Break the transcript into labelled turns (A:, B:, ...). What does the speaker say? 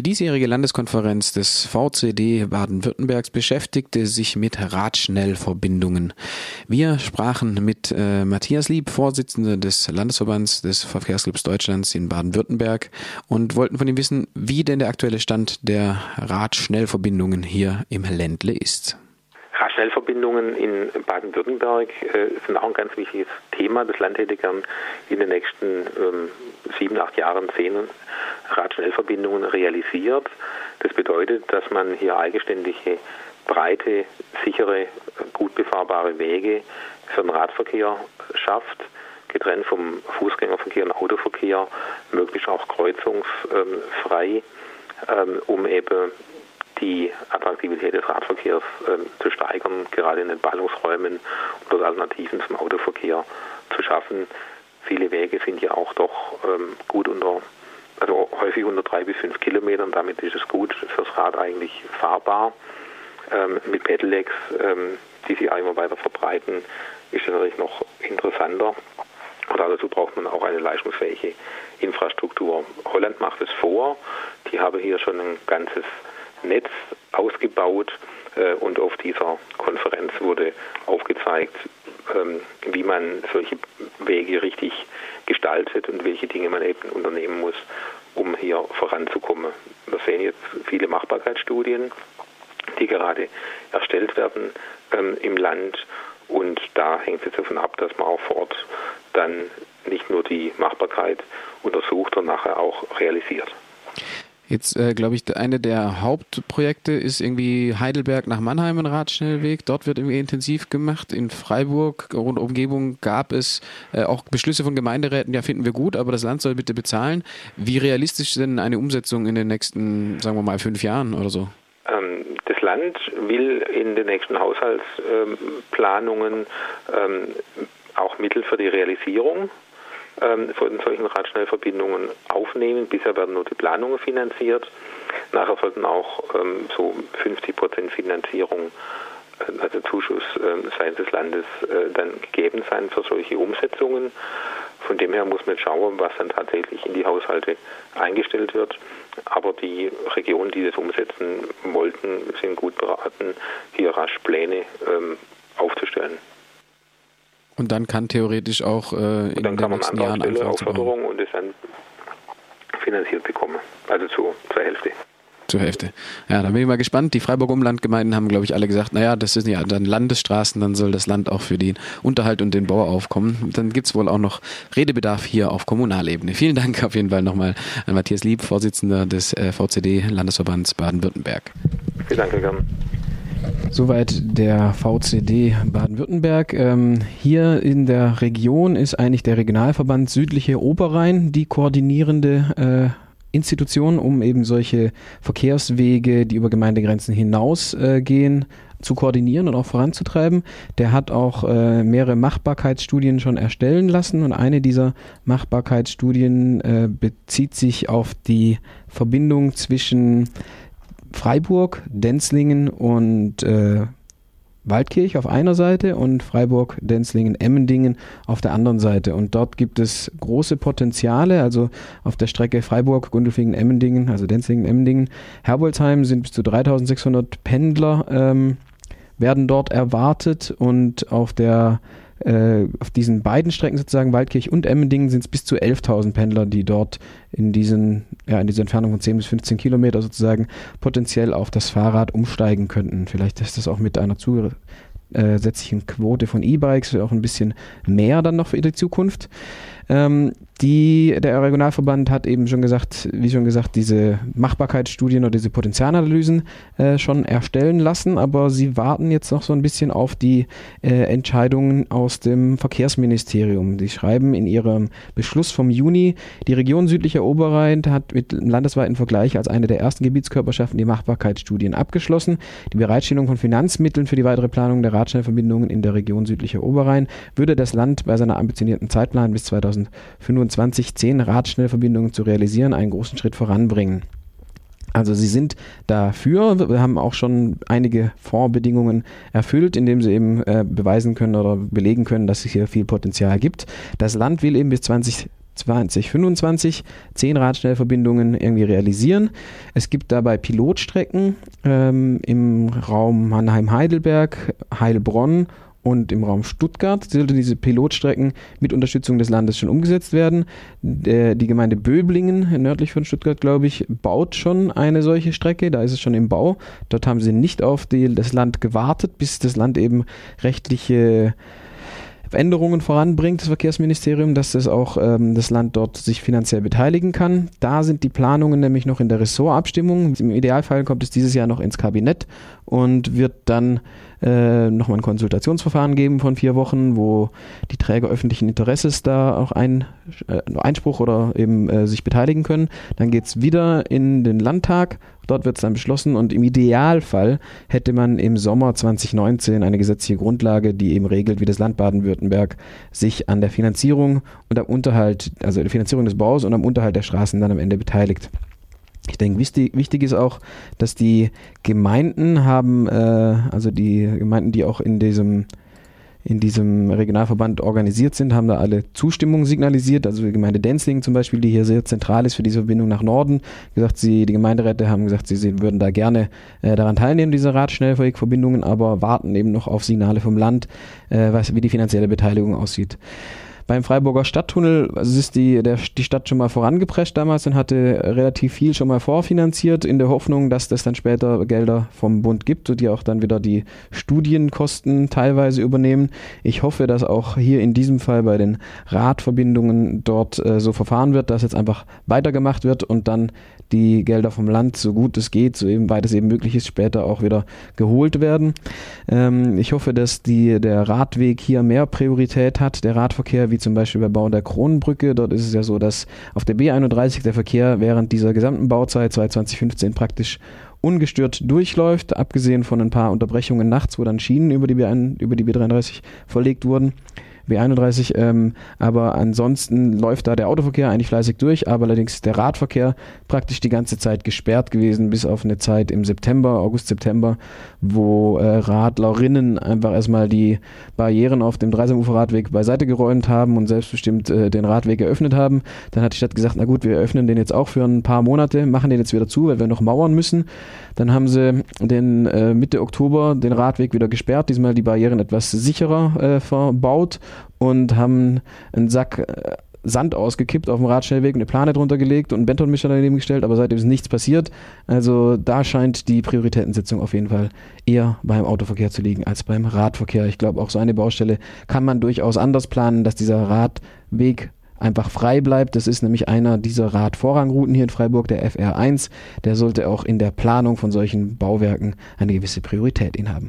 A: Die diesjährige Landeskonferenz des VCD Baden-Württembergs beschäftigte sich mit Radschnellverbindungen. Wir sprachen mit äh, Matthias Lieb, Vorsitzender des Landesverbands des Verkehrsclubs Deutschlands in Baden-Württemberg und wollten von ihm wissen, wie denn der aktuelle Stand der Radschnellverbindungen hier im Ländle ist.
B: Radschnellverbindungen in Baden-Württemberg äh, sind auch ein ganz wichtiges Thema. Das Land hätte gern in den nächsten ähm, sieben, acht Jahren zehn Radschnellverbindungen realisiert. Das bedeutet, dass man hier eigenständige, breite, sichere, gut befahrbare Wege für den Radverkehr schafft, getrennt vom Fußgängerverkehr und Autoverkehr, möglichst auch kreuzungsfrei, ähm, um eben die Attraktivität des Radverkehrs ähm, zu steigern, gerade in den Ballungsräumen oder Alternativen zum Autoverkehr zu schaffen. Viele Wege sind ja auch doch ähm, gut unter, also häufig unter drei bis fünf Kilometern. Damit ist es gut fürs Rad eigentlich fahrbar. Ähm, mit Pedelecs, ähm, die sich immer weiter verbreiten, ist es natürlich noch interessanter. Und dazu braucht man auch eine leistungsfähige Infrastruktur. Holland macht es vor. Die haben hier schon ein ganzes Netz ausgebaut äh, und auf dieser Konferenz wurde aufgezeigt, ähm, wie man solche Wege richtig gestaltet und welche Dinge man eben unternehmen muss, um hier voranzukommen. Wir sehen jetzt viele Machbarkeitsstudien, die gerade erstellt werden ähm, im Land und da hängt es davon ab, dass man auch vor Ort dann nicht nur die Machbarkeit untersucht und nachher auch realisiert.
A: Jetzt, äh, glaube ich, eine der Hauptprojekte ist irgendwie Heidelberg nach Mannheim ein Radschnellweg. Dort wird irgendwie intensiv gemacht. In Freiburg und Umgebung gab es äh, auch Beschlüsse von Gemeinderäten, ja, finden wir gut, aber das Land soll bitte bezahlen. Wie realistisch ist denn eine Umsetzung in den nächsten, sagen wir mal, fünf Jahren oder so?
B: Ähm, das Land will in den nächsten Haushaltsplanungen ähm, auch Mittel für die Realisierung ähm, von solchen Radschnellverbindungen aufnehmen. Bisher werden nur die Planungen finanziert. Nachher sollten auch ähm, so 50 Prozent Finanzierung, äh, also Zuschuss äh, seitens des Landes, äh, dann gegeben sein für solche Umsetzungen. Von dem her muss man schauen, was dann tatsächlich in die Haushalte eingestellt wird. Aber die Regionen, die das umsetzen wollten, sind gut beraten, hier rasch Pläne ähm, aufzustellen.
A: Und dann kann theoretisch auch äh, in den nächsten Jahren
B: Stelle Aufforderung und es dann finanziert bekommen. Also zu, zur Hälfte.
A: Zur Hälfte. Ja, da bin ich mal gespannt. Die Freiburg Umlandgemeinden haben, glaube ich, alle gesagt, naja, das sind ja dann Landesstraßen, dann soll das Land auch für den Unterhalt und den Bau aufkommen. Dann gibt es wohl auch noch Redebedarf hier auf Kommunalebene. Vielen Dank auf jeden Fall nochmal an Matthias Lieb, Vorsitzender des äh, VCD Landesverbands Baden-Württemberg.
B: Vielen Dank, Herr.
A: Soweit der VCD Baden-Württemberg. Ähm, hier in der Region ist eigentlich der Regionalverband Südliche Oberrhein die koordinierende äh, Institution, um eben solche Verkehrswege, die über Gemeindegrenzen hinausgehen, äh, zu koordinieren und auch voranzutreiben. Der hat auch äh, mehrere Machbarkeitsstudien schon erstellen lassen und eine dieser Machbarkeitsstudien äh, bezieht sich auf die Verbindung zwischen Freiburg, Denzlingen und äh, Waldkirch auf einer Seite und Freiburg, Denzlingen, Emmendingen auf der anderen Seite. Und dort gibt es große Potenziale, also auf der Strecke Freiburg, Gundelfingen, Emmendingen, also Denzlingen, Emmendingen, Herbolzheim sind bis zu 3600 Pendler ähm, werden dort erwartet und auf der äh, auf diesen beiden Strecken sozusagen, Waldkirch und Emmendingen, sind es bis zu 11.000 Pendler, die dort in diesen, ja, in dieser Entfernung von 10 bis 15 Kilometer sozusagen potenziell auf das Fahrrad umsteigen könnten. Vielleicht ist das auch mit einer zusätzlichen Quote von E-Bikes auch ein bisschen mehr dann noch für die Zukunft. Ähm, die, der Regionalverband hat eben schon gesagt, wie schon gesagt, diese Machbarkeitsstudien oder diese Potenzialanalysen äh, schon erstellen lassen, aber sie warten jetzt noch so ein bisschen auf die äh, Entscheidungen aus dem Verkehrsministerium. Sie schreiben in ihrem Beschluss vom Juni, die Region südlicher Oberrhein hat mit landesweiten Vergleich als eine der ersten Gebietskörperschaften die Machbarkeitsstudien abgeschlossen. Die Bereitstellung von Finanzmitteln für die weitere Planung der Radschnellverbindungen in der Region südlicher Oberrhein würde das Land bei seiner ambitionierten Zeitplan bis 2025 2010 Radschnellverbindungen zu realisieren, einen großen Schritt voranbringen. Also sie sind dafür, wir haben auch schon einige Vorbedingungen erfüllt, indem sie eben äh, beweisen können oder belegen können, dass es hier viel Potenzial gibt. Das Land will eben bis 20 2025 zehn Radschnellverbindungen irgendwie realisieren. Es gibt dabei Pilotstrecken ähm, im Raum Mannheim-Heidelberg, Heilbronn und im Raum Stuttgart sollte diese Pilotstrecken mit Unterstützung des Landes schon umgesetzt werden. Der, die Gemeinde Böblingen, nördlich von Stuttgart, glaube ich, baut schon eine solche Strecke. Da ist es schon im Bau. Dort haben sie nicht auf die, das Land gewartet, bis das Land eben rechtliche Änderungen voranbringt, das Verkehrsministerium, dass das auch ähm, das Land dort sich finanziell beteiligen kann. Da sind die Planungen nämlich noch in der Ressortabstimmung. Im Idealfall kommt es dieses Jahr noch ins Kabinett und wird dann äh, nochmal ein Konsultationsverfahren geben von vier Wochen, wo die Träger öffentlichen Interesses da auch ein, äh, Einspruch oder eben äh, sich beteiligen können. Dann geht es wieder in den Landtag. Dort wird es dann beschlossen und im Idealfall hätte man im Sommer 2019 eine gesetzliche Grundlage, die eben regelt, wie das Land Baden-Württemberg sich an der Finanzierung und am Unterhalt, also der Finanzierung des Baus und am Unterhalt der Straßen dann am Ende beteiligt. Ich denke, wichtig, ist auch, dass die Gemeinden haben, äh, also die Gemeinden, die auch in diesem in diesem Regionalverband organisiert sind, haben da alle Zustimmung signalisiert. Also die Gemeinde Denzlingen zum Beispiel, die hier sehr zentral ist für diese Verbindung nach Norden, gesagt, sie, die Gemeinderäte haben gesagt, sie, sie würden da gerne äh, daran teilnehmen, diese Radschnellwegverbindungen, aber warten eben noch auf Signale vom Land, äh, was, wie die finanzielle Beteiligung aussieht beim Freiburger Stadttunnel also ist die, der, die Stadt schon mal vorangeprescht damals und hatte relativ viel schon mal vorfinanziert, in der Hoffnung, dass das dann später Gelder vom Bund gibt, die auch dann wieder die Studienkosten teilweise übernehmen. Ich hoffe, dass auch hier in diesem Fall bei den Radverbindungen dort äh, so verfahren wird, dass jetzt einfach weitergemacht wird und dann die Gelder vom Land, so gut es geht, so eben weit es eben möglich ist, später auch wieder geholt werden. Ähm, ich hoffe, dass die, der Radweg hier mehr Priorität hat, der Radverkehr, wie zum Beispiel bei Bau der Kronenbrücke. Dort ist es ja so, dass auf der B31 der Verkehr während dieser gesamten Bauzeit 2015 praktisch ungestört durchläuft, abgesehen von ein paar Unterbrechungen nachts, wo dann Schienen über die, B1, über die B33 verlegt wurden. B31. Ähm, aber ansonsten läuft da der Autoverkehr eigentlich fleißig durch, aber allerdings ist der Radverkehr praktisch die ganze Zeit gesperrt gewesen, bis auf eine Zeit im September, August, September, wo äh, Radlerinnen einfach erstmal die Barrieren auf dem Dreisamuferradweg beiseite geräumt haben und selbstbestimmt äh, den Radweg eröffnet haben. Dann hat die Stadt gesagt, na gut, wir öffnen den jetzt auch für ein paar Monate, machen den jetzt wieder zu, weil wir noch mauern müssen. Dann haben sie den äh, Mitte Oktober den Radweg wieder gesperrt, diesmal die Barrieren etwas sicherer äh, verbaut und haben einen Sack äh, Sand ausgekippt auf dem Radschnellweg, eine Plane drunter gelegt und einen Betonmischer daneben gestellt, aber seitdem ist nichts passiert. Also da scheint die Prioritätensetzung auf jeden Fall eher beim Autoverkehr zu liegen als beim Radverkehr. Ich glaube, auch so eine Baustelle kann man durchaus anders planen, dass dieser Radweg einfach frei bleibt. Das ist nämlich einer dieser Radvorrangrouten hier in Freiburg, der FR1. Der sollte auch in der Planung von solchen Bauwerken eine gewisse Priorität innehaben.